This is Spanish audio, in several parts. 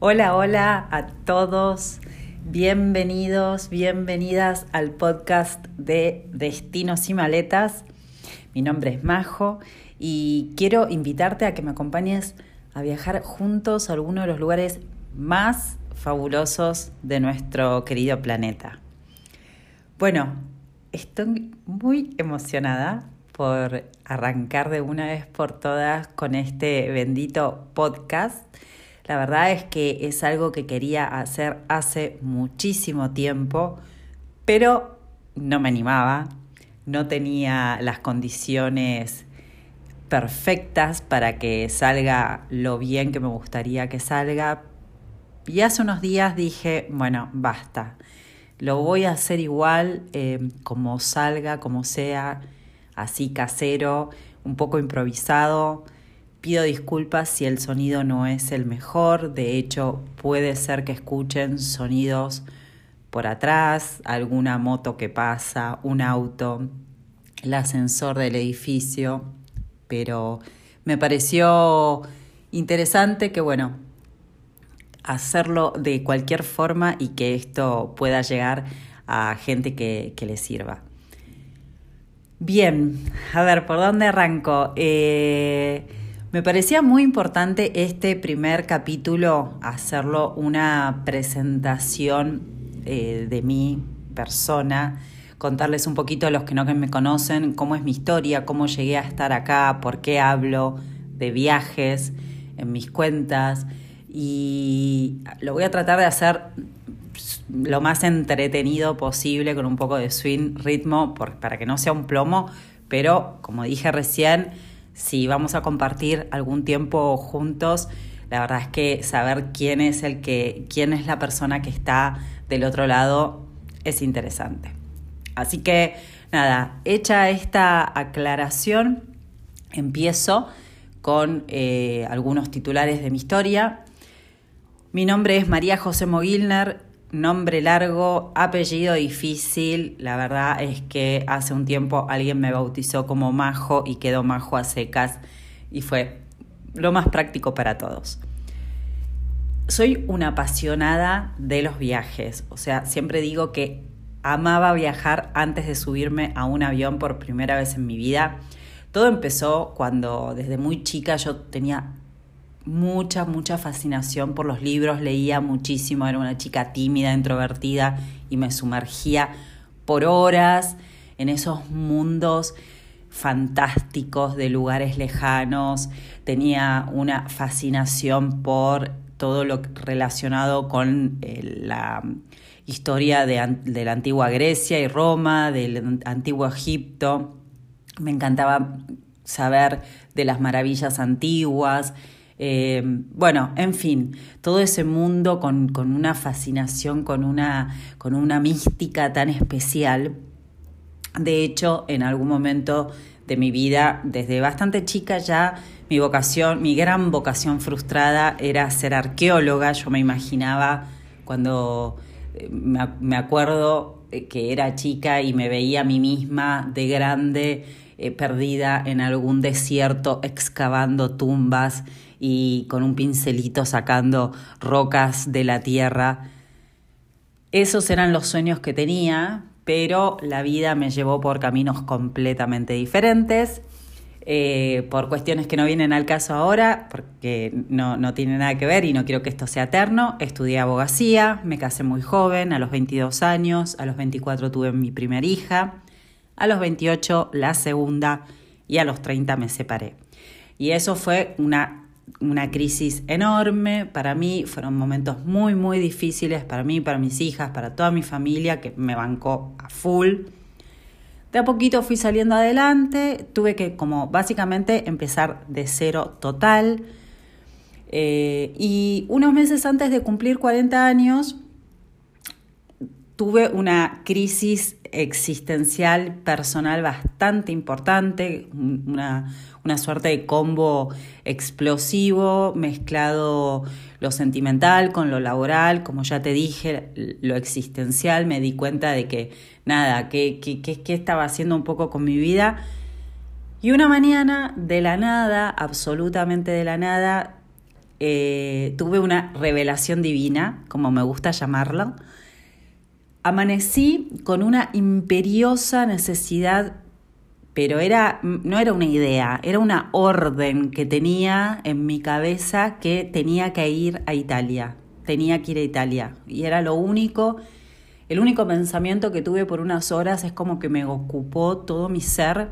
Hola, hola a todos. Bienvenidos, bienvenidas al podcast de Destinos y Maletas. Mi nombre es Majo y quiero invitarte a que me acompañes a viajar juntos a alguno de los lugares más fabulosos de nuestro querido planeta. Bueno, estoy muy emocionada por arrancar de una vez por todas con este bendito podcast. La verdad es que es algo que quería hacer hace muchísimo tiempo, pero no me animaba, no tenía las condiciones perfectas para que salga lo bien que me gustaría que salga. Y hace unos días dije, bueno, basta, lo voy a hacer igual, eh, como salga, como sea así casero, un poco improvisado. Pido disculpas si el sonido no es el mejor, de hecho puede ser que escuchen sonidos por atrás, alguna moto que pasa, un auto, el ascensor del edificio, pero me pareció interesante que, bueno, hacerlo de cualquier forma y que esto pueda llegar a gente que, le sirva. Bien, a ver, ¿por dónde arranco? Eh, me parecía muy importante este primer capítulo, hacerlo una presentación eh, de mi persona, contarles un poquito a los que no me conocen cómo es mi historia, cómo llegué a estar acá, por qué hablo de viajes en mis cuentas. Y lo voy a tratar de hacer lo más entretenido posible, con un poco de swing, ritmo, para que no sea un plomo, pero como dije recién, si vamos a compartir algún tiempo juntos, la verdad es que saber quién es el que, quién es la persona que está del otro lado es interesante. Así que nada, hecha esta aclaración, empiezo con eh, algunos titulares de mi historia. Mi nombre es María José Mogilner, nombre largo, apellido difícil. La verdad es que hace un tiempo alguien me bautizó como Majo y quedó Majo a secas y fue lo más práctico para todos. Soy una apasionada de los viajes, o sea, siempre digo que amaba viajar antes de subirme a un avión por primera vez en mi vida. Todo empezó cuando desde muy chica yo tenía mucha, mucha fascinación por los libros, leía muchísimo, era una chica tímida, introvertida y me sumergía por horas en esos mundos fantásticos de lugares lejanos, tenía una fascinación por todo lo relacionado con eh, la historia de, de, la antigua Grecia y Roma, del antiguo Egipto. Me encantaba saber de las maravillas antiguas, eh, bueno, en fin, todo ese mundo con, una fascinación, con una, con una mística tan especial. De hecho, en algún momento de mi vida, desde bastante chica ya, mi vocación, mi gran vocación frustrada era ser arqueóloga. Yo me imaginaba cuando eh, me acuerdo que era chica y me veía a mí misma de grande, eh, perdida en algún desierto, excavando tumbas y con un pincelito sacando rocas de la tierra. Esos eran los sueños que tenía, pero la vida me llevó por caminos completamente diferentes, eh, por cuestiones que no vienen al caso ahora, porque no, no tiene nada que ver y no quiero que esto sea eterno. Estudié abogacía, me casé muy joven, a los 22 años, a los 24 tuve mi primera hija, a los 28 la segunda y a los 30 me separé. Y eso fue una una crisis enorme para mí, fueron momentos muy, muy difíciles para mí, para mis hijas, para toda mi familia que me bancó a full. De a poquito fui saliendo adelante, tuve que como básicamente empezar de cero total. Eh, y unos meses antes de cumplir 40 años, tuve una crisis existencial personal bastante importante, una, una suerte de combo explosivo, mezclado lo sentimental con lo laboral, como ya te dije, lo existencial, me di cuenta de que nada, que, que, estaba haciendo un poco con mi vida. Y una mañana, de la nada, absolutamente de la nada, eh, tuve una revelación divina, como me gusta llamarla. Amanecí con una imperiosa necesidad, pero era, no era una idea, era una orden que tenía en mi cabeza que tenía que ir a Italia, tenía que ir a Italia. Y era lo único, el único pensamiento que tuve por unas horas es como que me ocupó todo mi ser.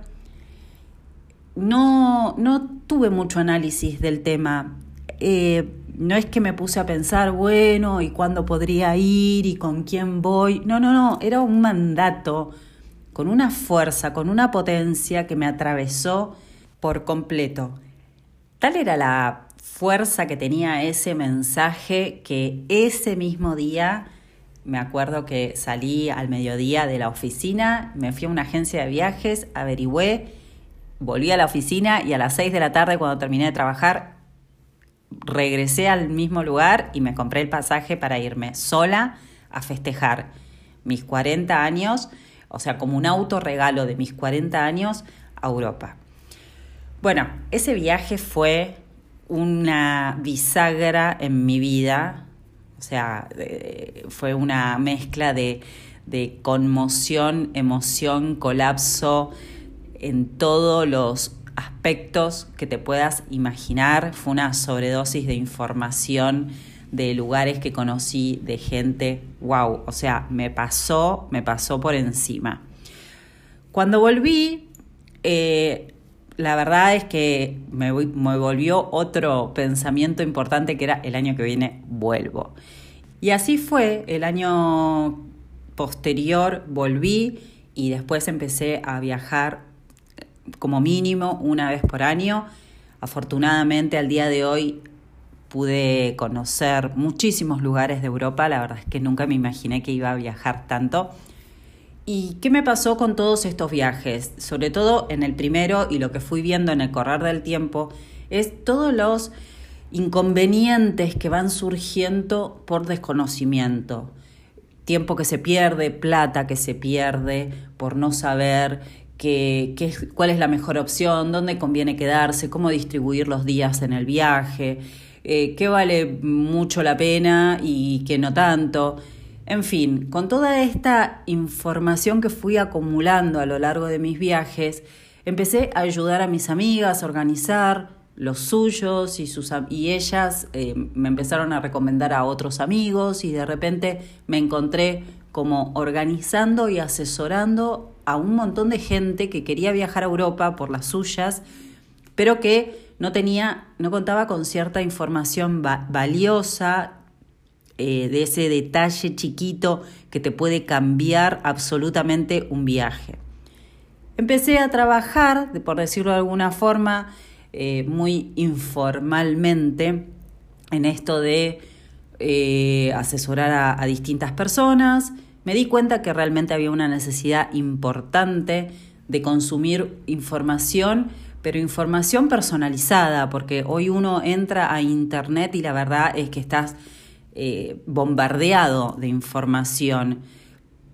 No, no tuve mucho análisis del tema. Eh, no es que me puse a pensar, bueno, ¿y cuándo podría ir? ¿Y con quién voy? No, no, no, era un mandato con una fuerza, con una potencia que me atravesó por completo. Tal era la fuerza que tenía ese mensaje que ese mismo día, me acuerdo que salí al mediodía de la oficina, me fui a una agencia de viajes, averigüé, volví a la oficina y a las seis de la tarde cuando terminé de trabajar regresé al mismo lugar y me compré el pasaje para irme sola a festejar mis 40 años, o sea, como un autorregalo de mis 40 años a Europa. Bueno, ese viaje fue una bisagra en mi vida, o sea, fue una mezcla de, de conmoción, emoción, colapso en todos los aspectos que te puedas imaginar. Fue una sobredosis de información de lugares que conocí, de gente, wow, o sea, me pasó, me pasó por encima. Cuando volví, eh, la verdad es que me, me volvió otro pensamiento importante que era el año que viene vuelvo. Y así fue, el año posterior volví y después empecé a viajar como mínimo una vez por año. Afortunadamente al día de hoy pude conocer muchísimos lugares de Europa, la verdad es que nunca me imaginé que iba a viajar tanto. ¿Y qué me pasó con todos estos viajes? Sobre todo en el primero y lo que fui viendo en el correr del tiempo, es todos los inconvenientes que van surgiendo por desconocimiento. Tiempo que se pierde, plata que se pierde por no saber cuál es la mejor opción, dónde conviene quedarse, cómo distribuir los días en el viaje, eh, qué vale mucho la pena y qué no tanto. En fin, con toda esta información que fui acumulando a lo largo de mis viajes, empecé a ayudar a mis amigas a organizar los suyos y, sus, y ellas eh, me empezaron a recomendar a otros amigos y de repente me encontré como organizando y asesorando a un montón de gente que quería viajar a Europa por las suyas, pero que no tenía, no contaba con cierta información valiosa eh, de ese detalle chiquito que te puede cambiar absolutamente un viaje. Empecé a trabajar, por decirlo de alguna forma, eh, muy informalmente en esto de eh, asesorar a distintas personas, me di cuenta que realmente había una necesidad importante de consumir información, pero información personalizada, porque hoy uno entra a Internet y la verdad es que estás eh, bombardeado de información,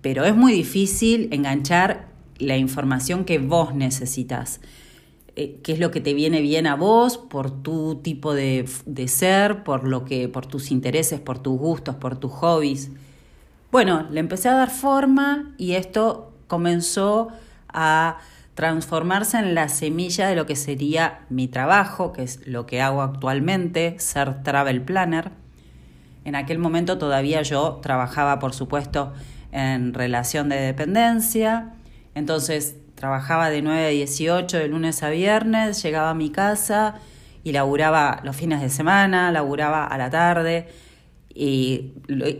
pero es muy difícil enganchar la información que vos necesitas. Eh, qué es lo que te viene bien a vos por tu tipo de, de ser, por lo que, por tus intereses, por tus gustos, por tus hobbies. Bueno, le empecé a dar forma y esto comenzó a transformarse en la semilla de lo que sería mi trabajo, que es lo que hago actualmente, ser travel planner. En aquel momento todavía yo trabajaba, por supuesto, en relación de dependencia, entonces trabajaba de 9 a 18 de lunes a viernes, llegaba a mi casa y laburaba los fines de semana, laburaba a la tarde y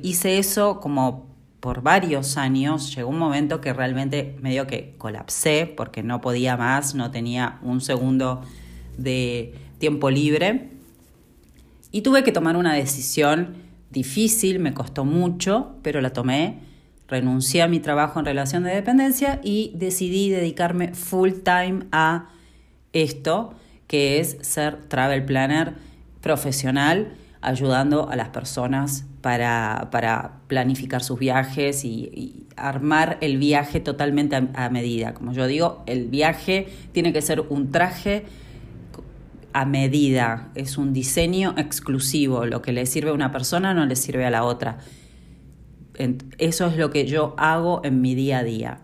hice eso como por varios años. Llegó un momento que realmente medio que colapsé porque no podía más, no tenía un segundo de tiempo libre. Y tuve que tomar una decisión difícil, me costó mucho, pero la tomé. Renuncié a mi trabajo en relación de dependencia y decidí dedicarme full time a esto, que es ser travel planner profesional ayudando a las personas para, para planificar sus viajes y, armar el viaje totalmente a, medida. Como yo digo, el viaje tiene que ser un traje a medida, es un diseño exclusivo, lo que le sirve a una persona no le sirve a la otra. Eso es lo que yo hago en mi día a día.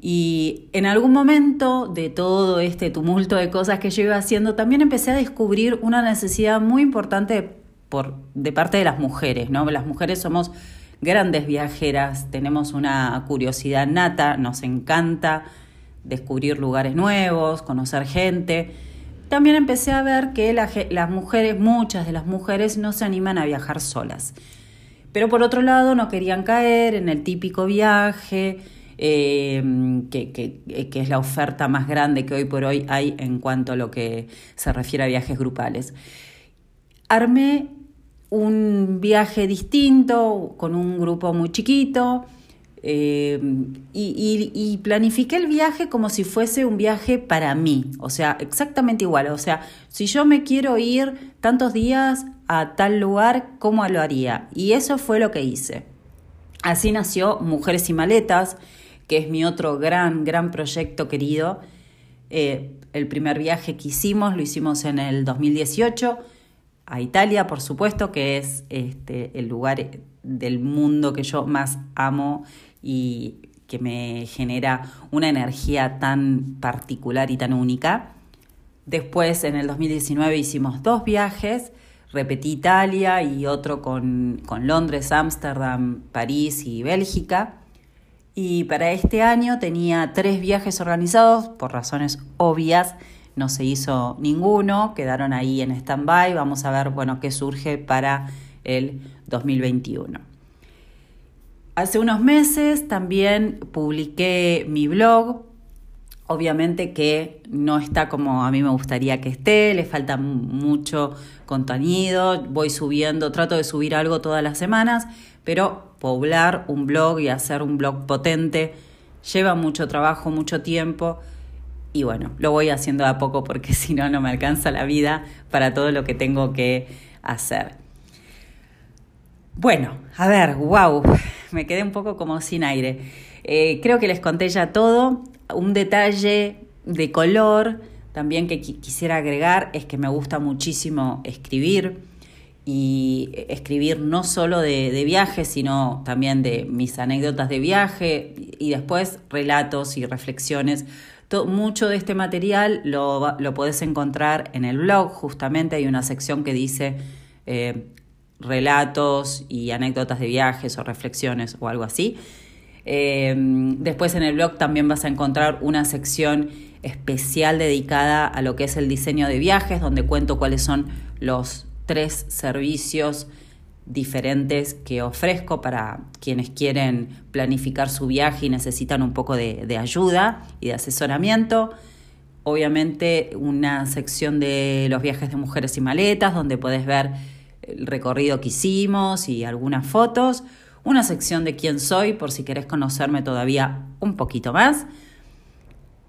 Y en algún momento de todo este tumulto de cosas que yo iba haciendo, también empecé a descubrir una necesidad muy importante por, de parte de las mujeres, ¿no? Las mujeres somos grandes viajeras, tenemos una curiosidad nata, nos encanta descubrir lugares nuevos, conocer gente. También empecé a ver que las mujeres, muchas de las mujeres, no se animan a viajar solas. Pero por otro lado, no querían caer en el típico viaje, eh, que, que, es la oferta más grande que hoy por hoy hay en cuanto a lo que se refiere a viajes grupales. Armé un viaje distinto con un grupo muy chiquito eh, y, y, planifiqué el viaje como si fuese un viaje para mí, o sea, exactamente igual. O sea, si yo me quiero ir tantos días a tal lugar, ¿cómo lo haría? Y eso fue lo que hice. Así nació Mujeres y Maletas, que es mi otro gran, gran proyecto querido. Eh, el primer viaje que hicimos lo hicimos en el 2018 a Italia, por supuesto, que es este, el lugar del mundo que yo más amo y que me genera una energía tan particular y tan única. Después, en el 2019, hicimos dos viajes, repetí Italia y otro con, con Londres, Ámsterdam, París y Bélgica. Y para este año tenía tres viajes organizados, por razones obvias no se hizo ninguno, quedaron ahí en stand-by, vamos a ver bueno, qué surge para el 2021. Hace unos meses también publiqué mi blog, obviamente que no está como a mí me gustaría que esté, le falta mucho contenido, voy subiendo, trato de subir algo todas las semanas, pero poblar un blog y hacer un blog potente lleva mucho trabajo, mucho tiempo y bueno, lo voy haciendo a poco porque si no, no me alcanza la vida para todo lo que tengo que hacer. Bueno, a ver, wow, me quedé un poco como sin aire. Eh, creo que les conté ya todo. Un detalle de color también que quisiera agregar es que me gusta muchísimo escribir y escribir no solo de, viajes, sino también de mis anécdotas de viaje y después relatos y reflexiones. Mucho de este material lo, lo podés encontrar en el blog, justamente hay una sección que dice eh, relatos y anécdotas de viajes o reflexiones o algo así. Eh, después en el blog también vas a encontrar una sección especial dedicada a lo que es el diseño de viajes, donde cuento cuáles son los tres servicios diferentes que ofrezco para quienes quieren planificar su viaje y necesitan un poco de, ayuda y de asesoramiento. Obviamente una sección de los viajes de mujeres y maletas donde puedes ver el recorrido que hicimos y algunas fotos. Una sección de quién soy por si querés conocerme todavía un poquito más.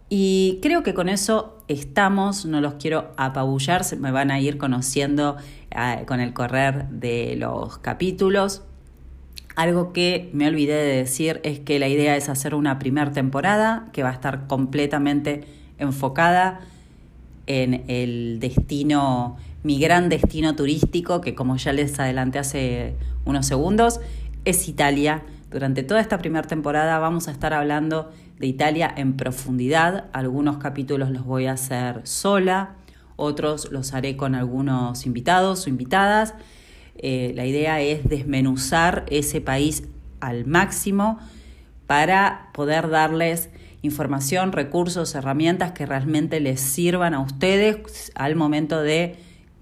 Y creo que con eso estamos, no los quiero apabullar, se me van a ir conociendo ah, con el correr de los capítulos. Algo que me olvidé de decir es que la idea es hacer una primera temporada que va a estar completamente enfocada en el destino, mi gran destino turístico, que como ya les adelanté hace unos segundos, es Italia. Durante toda esta primera temporada vamos a estar hablando de Italia en profundidad. Algunos capítulos los voy a hacer sola, otros los haré con algunos invitados o invitadas. Eh, la idea es desmenuzar ese país al máximo para poder darles información, recursos, herramientas que realmente les sirvan a ustedes al momento de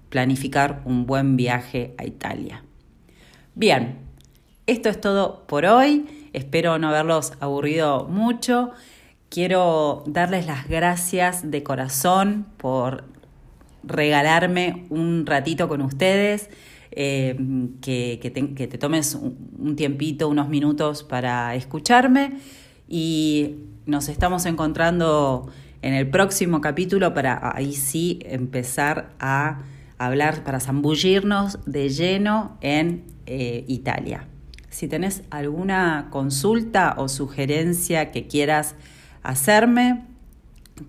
planificar un buen viaje a Italia. Bien, esto es todo por hoy. Espero no haberlos aburrido mucho. Quiero darles las gracias de corazón por regalarme un ratito con ustedes, eh, que, te, tomes un tiempito, unos minutos para escucharme y nos estamos encontrando en el próximo capítulo para ahí sí empezar a hablar, para zambullirnos de lleno en eh, Italia. Si tenés alguna consulta o sugerencia que quieras hacerme,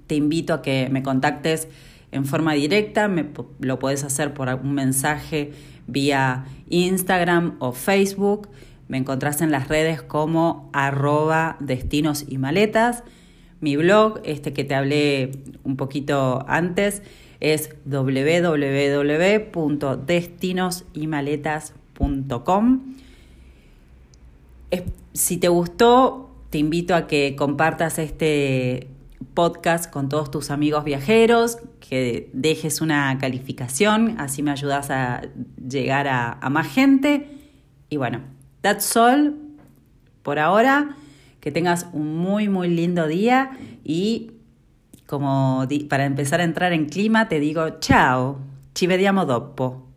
te invito a que me contactes en forma directa, me, lo puedes hacer por un mensaje vía Instagram o Facebook. Me encontrás en las redes como arroba destinos y maletas. Mi blog, este que te hablé un poquito antes, es www.destinosimaletas.com. Si te gustó, te invito a que compartas este podcast con todos tus amigos viajeros, que dejes una calificación, así me ayudas a llegar a, a más gente. Y bueno, that's all por ahora. Que tengas un muy, muy lindo día y como para empezar a entrar en clima te digo ciao, ci vediamo dopo.